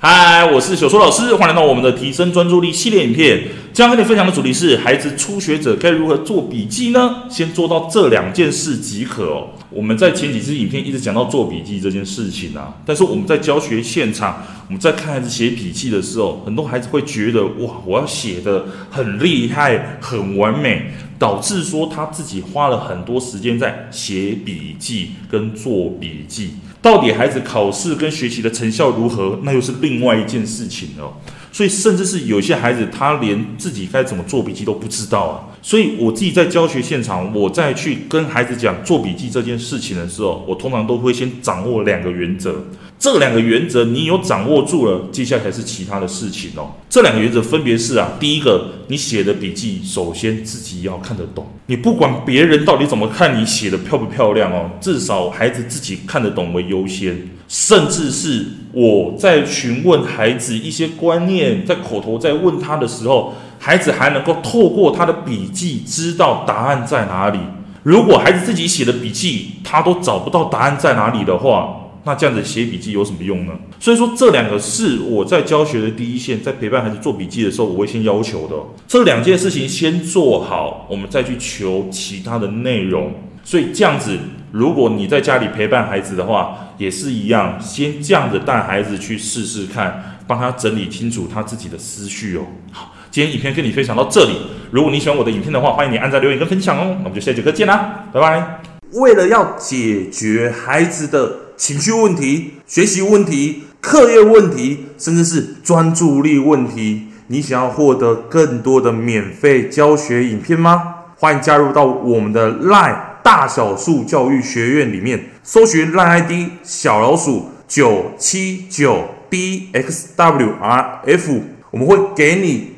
嗨，我是小苏老师，欢迎来到我们的提升专注力系列影片。今天跟你分享的主题是：孩子初学者该如何做笔记呢？先做到这两件事即可哦。我们在前几支影片一直讲到做笔记这件事情啊，但是我们在教学现场，我们在看孩子写笔记的时候，很多孩子会觉得哇，我要写得很厉害、很完美，导致说他自己花了很多时间在写笔记跟做笔记。到底孩子考试跟学习的成效如何？那又是另外一件事情了。所以，甚至是有些孩子，他连自己该怎么做笔记都不知道啊。所以，我自己在教学现场，我在去跟孩子讲做笔记这件事情的时候，我通常都会先掌握两个原则。这两个原则你有掌握住了，接下来才是其他的事情哦。这两个原则分别是啊，第一个，你写的笔记首先自己要看得懂。你不管别人到底怎么看你写的漂不漂亮哦，至少孩子自己看得懂为优先。甚至是我在询问孩子一些观念，在口头在问他的时候，孩子还能够透过他的笔记知道答案在哪里。如果孩子自己写的笔记他都找不到答案在哪里的话，那这样子写笔记有什么用呢？所以说，这两个是我在教学的第一线，在陪伴孩子做笔记的时候，我会先要求的。这两件事情先做好，我们再去求其他的内容。所以这样子，如果你在家里陪伴孩子的话，也是一样，先这样子带孩子去试试看，帮他整理清楚他自己的思绪哦。好，今天影片跟你分享到这里。如果你喜欢我的影片的话，欢迎你按赞、留言跟分享哦。那我们就下节课见啦，拜拜。为了要解决孩子的情绪问题、学习问题、课业问题，甚至是专注力问题，你想要获得更多的免费教学影片吗？欢迎加入到我们的 LINE 大小数教育学院里面，搜寻 LINE ID 小老鼠九七九 dxwrf，我们会给你